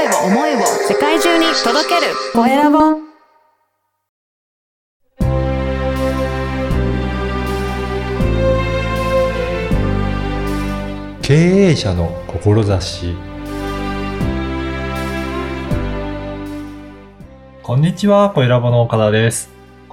声を思いを世界中に届けるコエラボ経営者の志こんにちは、コエラボの岡田です。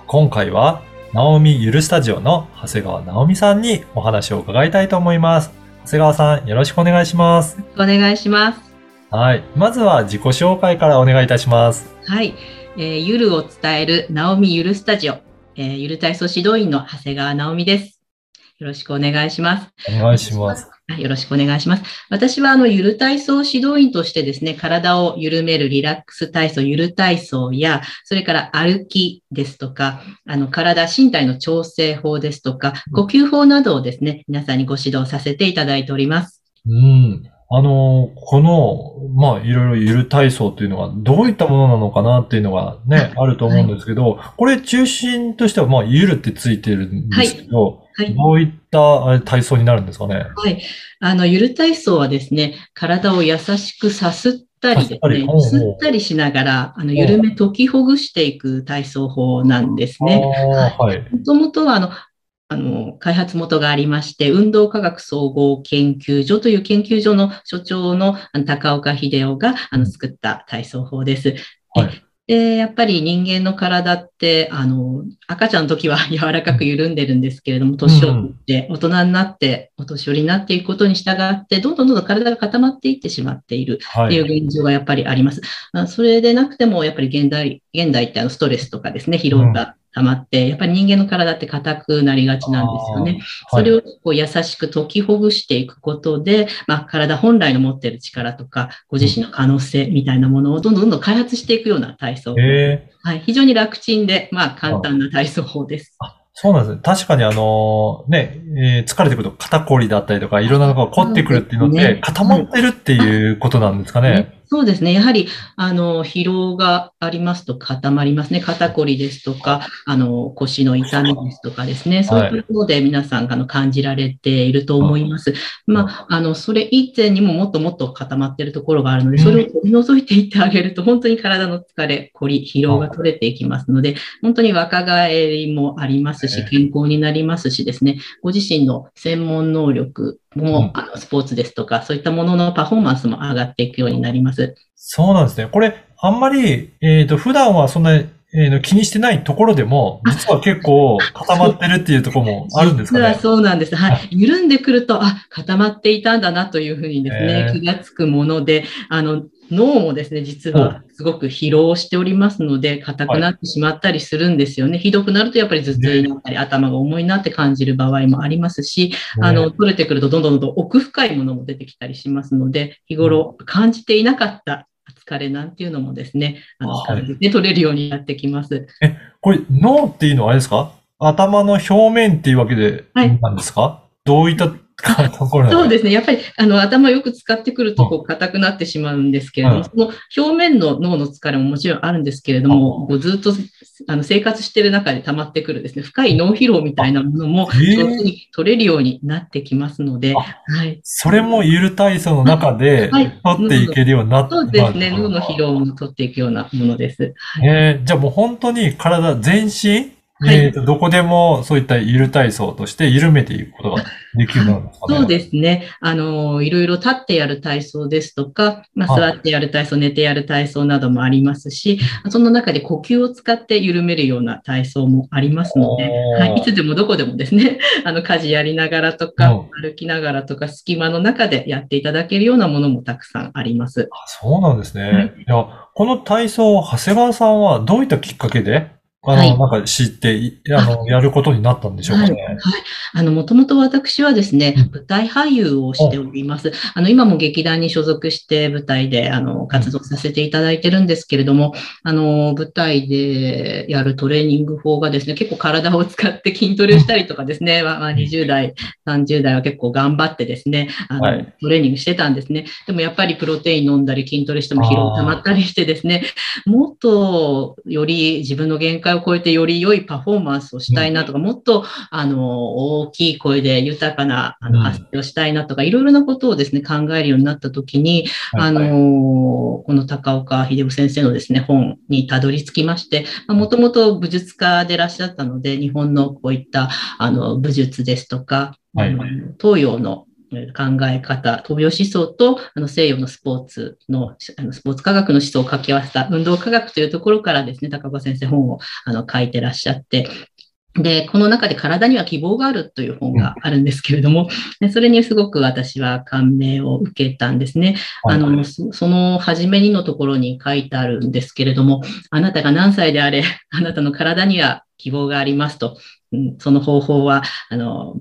今回は、ナオミゆるスタジオの長谷川直美さんにお話を伺いたいと思います。長谷川さん、よろしくお願いします。お願いします。はい。まずは自己紹介からお願いいたします。はい。えーゆるを伝える、ナオミゆるスタジオ、えーゆる体操指導員の長谷川直美です。よろしくお願いします。お願いします。はいよろしくお願いします。私は、あの、ゆる体操指導員としてですね、体を緩めるリラックス体操、ゆる体操や、それから歩きですとか、あの、体、身体の調整法ですとか、呼吸法などをですね、皆さんにご指導させていただいております。うん。あの、この、まあ、いろいろゆる体操というのはどういったものなのかなっていうのがね、あると思うんですけど、これ中心としては、まあ、ゆるってついてるんですけど、はい。どういった体操になるんですかね？はい。あの、ゆる体操はですね、体を優しくさすったりですね、吸ったりしながら、あの、緩め解きほぐしていく体操法なんですね。はい。もともとは、あの、あの、開発元がありまして、運動科学総合研究所という研究所の所長の高岡秀夫があの作った体操法です。はいで、やっぱり人間の体って、あの、赤ちゃんの時は 柔らかく緩んでるんですけれども、年を取って、大人になって、お年寄りになっていくことに従って、どんどんどんどん体が固まっていってしまっているっていはい。う現状がやっぱりあります。あそれでなくても、やっぱり現代、現代ってあのストレスとかですね、疲労が溜まって、やっぱり人間の体って硬くなりがちなんですよね。それを、をこう優しく解きほぐしていくことで、まあ、体本来の持っている力とか、ご自身の可能性みたいなものをどんどんどんどん開発していくような体操。ええはい、非常に楽ちんで、まあ、簡単な体操法です。そうなんですね。確かにあの、ね、えー疲れてくると肩こりだったりとか、いろんなのが凝ってくるっていうので固まってるっていうことなんですかね。そうですね。やはり、あの、疲労がありますと固まりますね。肩こりですとか、あの、腰の痛みですとかですね。そういうところで皆さん、あの、感じられていると思います。まあ、あの、それ以前にももっともっと固まっているところがあるので、それを取り除いていってあげると、本当に体の疲れ、こり、疲労が取れていきますので、本当に若返りもありますし、健康になりますしですね、ご自身の専門能力うんも、あの、スポーツですとか、そういったもののパフォーマンスも上がっていくようになります。そうなんですね。これ、あんまり、えっと、普段はそんな、えーと気にしてないところでも、実は結構固まってるっていうところもあるんですか実はね。そうなんです。はい。緩んでくると、あ、固まっていたんだなというふうにですねへ、ー気がつくもので、あの、脳もですね、実はすごく疲労しておりますので、硬くなってしまったりするんですよね。ひどくなるとやっぱり頭痛になったり、頭が重いなって感じる場合もありますし、あの、取れてくるとどんどんどんどん奥深いものも出てきたりしますので、日頃感じていなかった疲れなんていうのもですね、あの、はい。感じて取れるようになってきます。これ、脳っていうのはあれですか？頭の表面っていうわけで、はい。なんですか？どういったところなんそうですね。やっぱり、あの、頭をよく使ってくると、こう、硬くなってしまうんですけれども、はいその表面の脳の疲れももちろんあるんですけれども、こうずっと、あの、生活している中で溜まってくるですね、深い脳疲労みたいなものも、上手に取れるようになってきますので、あはい。それもゆる体操の中ではい、取っていけるようになってそうですね。脳の疲労も取っていくようなものです。はい。えーじゃあもう本当に体全身、はいえーとどこでもそういったゆる体操として緩めていくことができるようになるんですかね。そうですね。あの、いろいろ立ってやる体操ですとか、まあ、はい座ってやる体操、寝てやる体操などもありますし、その中で呼吸を使って緩めるような体操もありますので、はい、いつでもどこでもですね、あの、家事やりながらとか、歩きながらとか、隙間の中でやっていただけるようなものもたくさんあります。あそうなんですね。はいいや、この体操、長谷川さんはどういったきっかけで、あの、はいなんか知ってい、あの、やることになったんでしょうかはい。ね。はい。あの、もともと私はですねうん、舞台俳優をしております。あの、今も劇団に所属して舞台で、あの、活動させていただいてるんですけれども、あの、舞台でやるトレーニング法がですね、結構体を使って筋トレをしたりとかですね、まあ、まあ20代、30代は結構頑張ってですね、あの、はいトレーニングしてたんですね。でもやっぱりプロテイン飲んだり筋トレしても疲労溜まったりしてですね、もっとより自分の限界を超えてより良いパフォーマンスをしたいなとか、もっと、あの、大きい声で豊かなあの発声をしたいなとか、いろいろなことをですね、考えるようになったときに、あの、この高岡秀夫先生のですね、本にたどり着きまして、もともと武術家でいらっしゃったので、日本のこういったあの武術ですとか、はい、東洋の考え方、東洋思想とあの西洋のスポーツの、あのスポーツ科学の思想を掛け合わせた運動科学というところからですね、高岡先生本をあの書いてらっしゃって、で、この中で体には希望があるという本があるんですけれども、それにすごく私は感銘を受けたんですね。あの、その初めにのところに書いてあるんですけれども、あなたが何歳であれ、あなたの体には希望がありますと。その方法は、あの、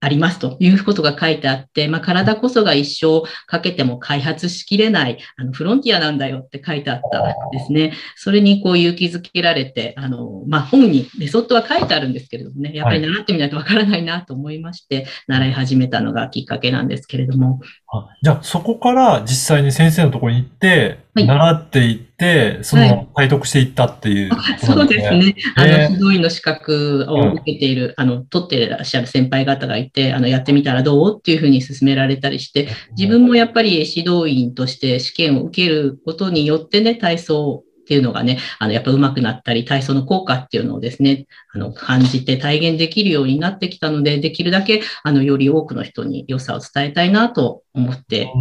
ありますということが書いてあって、まあ、体こそが一生かけても開発しきれないあのフロンティアなんだよって書いてあったですね。それにこう勇気づけられて、あの、まあ、本にメソッドは書いてあるんですけれどもね、やっぱり習ってみないとわからないなと思いまして、習い始めたのがきっかけなんですけれども。あじゃあ、そこから実際に先生のところに行って、はい、習っていって、その、体得していったっていう、ね。はい、そうですね。あの、指導員の資格を受けている、あの、取っていらっしゃる先輩方がいて、あの、やってみたらどうっていうふうに勧められたりして、自分もやっぱり指導員として試験を受けることによってね、体操っていうのがね、あの、やっぱ上手くなったり、体操の効果っていうのをですね、あの、感じて体現できるようになってきたので、できるだけ、あの、より多くの人に良さを伝えたいなと思って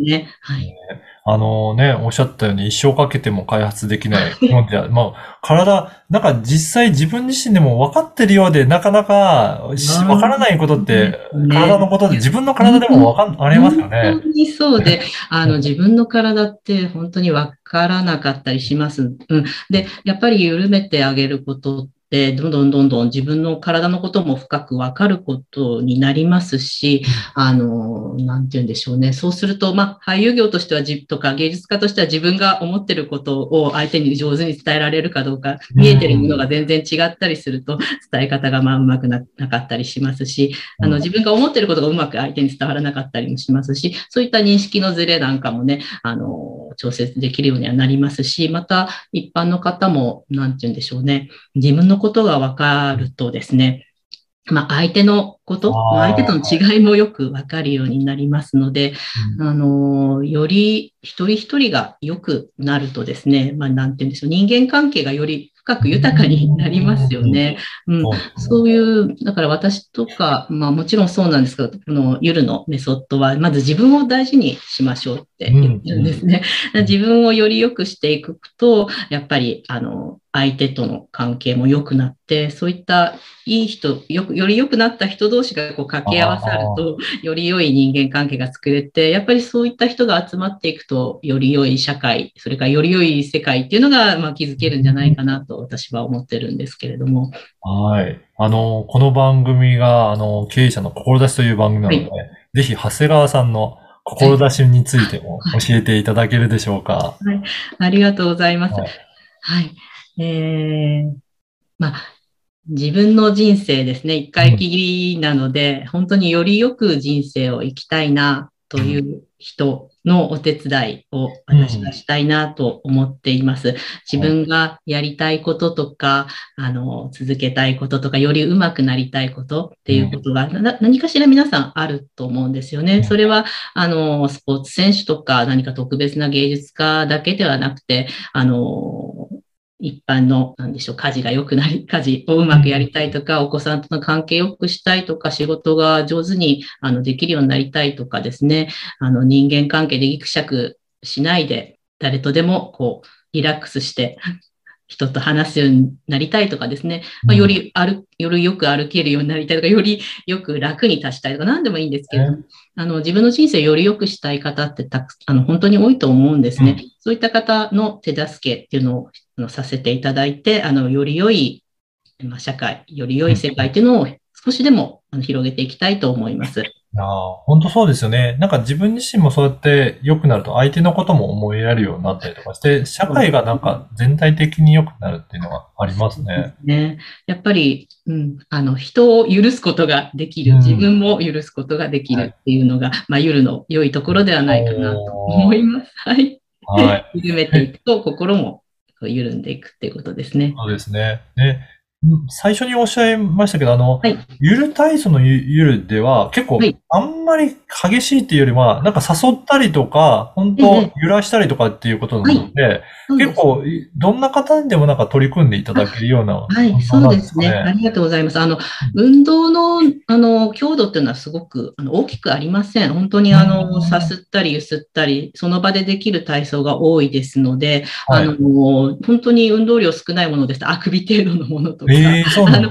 ね。はい。あのね、おっしゃったように一生かけても開発できないもんで、まあ、体、なんか実際自分自身でも分かってるようで、なかなか分からないことって、体のことで、自分の体でも分かん、ありますよね。本当にそうで、あの、自分の体って本当に分からなかったりします。うん。で、やっぱり緩めてあげることで、どんどんどんどん自分の体のことも深くわかることになりますし、あの、なんて言うんでしょうね。そうすると、まあ、俳優業としてはじ、とか芸術家としては自分が思ってることを相手に上手に伝えられるかどうか、見えてるものが全然違ったりすると、伝え方がまあうまくなかったりしますし、あの、自分が思ってることがうまく相手に伝わらなかったりもしますし、そういった認識のズレなんかもね、あの、調節できるようにはなりますし、また一般の方も、なんて言うんでしょうね。自分のことが分かるとですね、まあ、相手のこと、相手との違いもよく分かるようになりますので、うん、あの、より一人一人が良くなるとですね、まあ、なんて言うんでしょう、人間関係がより深く豊かになりますよね。うん、そう。いう、だから私とか、まあもちろんそうなんですけど、この夜のメソッドは、まず自分を大事にしましょうって言ってるんですね。自分をより良くしていくと、やっぱり、あの、相手との関係も良くなって、そういったいい人、よく、より良くなった人同士がこう掛け合わさると、より良い人間関係が作れて、やっぱりそういった人が集まっていくと、より良い社会、それからより良い世界っていうのが、まあ、築けるんじゃないかなと私は思ってるんですけれども。はい。あの、この番組が、あの、経営者の志という番組なので、はい、ぜひ、長谷川さんの志についても教えていただけるでしょうか。はい。ありがとうございます。はい、はいえー、まあ、自分の人生ですね、一回きりなので、うん、本当によりよく人生を生きたいなという人のお手伝いを私はしたいなと思っています。自分がやりたいこととか、あの、続けたいこととか、より上手くなりたいことっていうことが、何かしら皆さんあると思うんですよね。それは、あの、スポーツ選手とか何か特別な芸術家だけではなくて、あの、一般の、なんでしょう、家事が良くなり、家事をうまくやりたいとか、お子さんとの関係良くしたいとか、仕事が上手にあのできるようになりたいとかですね、あの人間関係でギクシャクしないで、誰とでもこう、リラックスして 人と話すようになりたいとかですね、まあ、より歩、よりよく歩けるようになりたいとか、よりよく楽に立ちたいとか、何でもいいんですけど、あの、自分の人生をより良くしたい方ってたくあの、本当に多いと思うんですね。うん、そういった方の手助けっていうのをさせていただいて、あの、より良い、まあ、社会、より良い世界っていうのを少しでも広げていきたいと思います。ああ、本当そうですよね。なんか自分自身もそうやって良くなると相手のことも思いやるようになったりとかして、社会がなんか全体的に良くなるっていうのがありますね。すね。やっぱり、うん、あの、人を許すことができる、自分も許すことができるっていうのが、うん、まあ、ゆるの良いところではないかなと思います。はい。はい。緩めていくと心も緩んでいくっていうことですね。そうですね。ね。最初におっしゃいましたけど、あの、はい。ゆる体操のゆゆるでは結構はい、あんまり激しいっていうよりは、なんか誘ったりとか、本当ええ。揺らしたりとかっていうことなので、そうです。結構、いどんな方にでもなんか取り組んでいただけるような。はい、そうですね。ありがとうございます。あの、運動の、あの、強度っていうのはすごく、あの、大きくありません。本当に、あうの、ん。さすったり、ゆすったり、その場でできる体操が多いですので、はい。あの、本当に運動量少ないものです。と、あくび程度のものとか、ええそう あの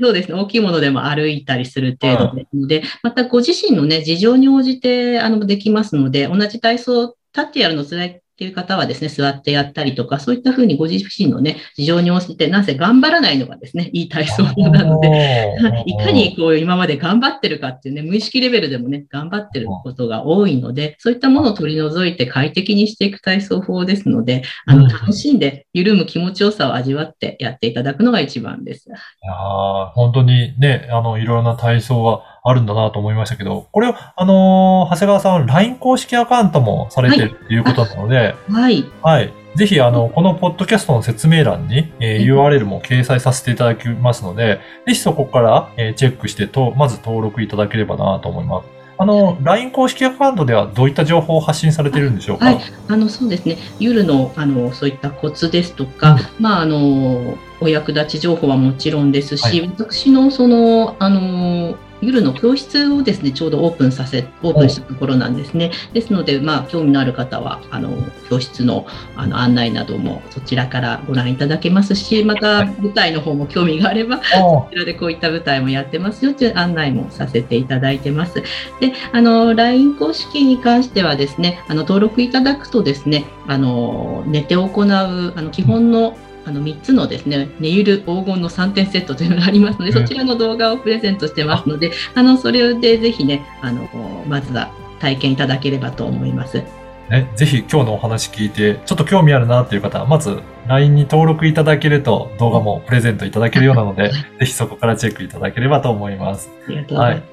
そうですね。大きいものでも歩いたりする程度で。すので、またご自身のね、事情に応じて、あの、できますので、同じ体操、立ってやるの辛いっていう方はですね、座ってやったりとか、そういったふうにご自身のね、事情に応じて、なぜ頑張らないのがですね、いい体操法なので、で いかにこう今まで頑張ってるかっていうね、無意識レベルでもね、頑張ってることが多いので、そういったものを取り除いて快適にしていく体操法ですので、あの、うん楽しんで緩む気持ちよさを味わってやっていただくのが一番です。いやー本当にね、あの、いろいろな体操があるんだなと思いましたけど、これを、あのー長谷川さんは LINE 公式アカウントもされてるっていうことなので、はい。はい。ぜひ、あの、このポッドキャストの説明欄に、えー URL も掲載させていただきますので、ぜひそこから、えーチェックしてと、まず登録いただければなと思います。あの、LINE 公式アカウントではどういった情報を発信されているんでしょうか？はいあの、そうですね。夜の、あの、そういったコツですとか、まあ、あの、お役立ち情報はもちろんですし、はい私の、その、あの、夜の教室をですね、ちょうどオープンさせ、オープンしたところなんですね。ですので、まあ、興味のある方は、あの、教室の、あの、案内などもそちらからご覧いただけますし、また、舞台の方も興味があれば、あこちらでこういった舞台もやってますよという案内もさせていただいてます。で、あの、LINE 公式に関してはですね、あの、登録いただくとですね、あの、寝て行う、あの、基本の、あの3つのですね、寝ゆる黄金の3点セットというのがありますので、うんそちらの動画をプレゼントしてますので、あの、それでぜひね、あの、まずは体験いただければと思います。ね、ぜひ今日のお話聞いて、ちょっと興味あるなっていう方は、まず LINE に登録いただけると動画もプレゼントいただけるようなので、ぜひそこからチェックいただければと思います。ありがとうございます。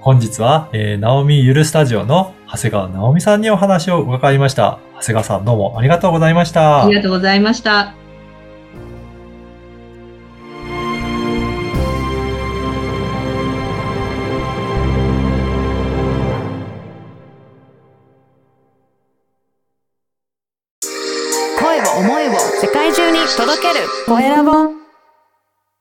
本日は、えー、ナオミゆるスタジオの長谷川直美さんにお話を伺いました。長谷川さんどうもありがとうございました。ありがとうございました。声を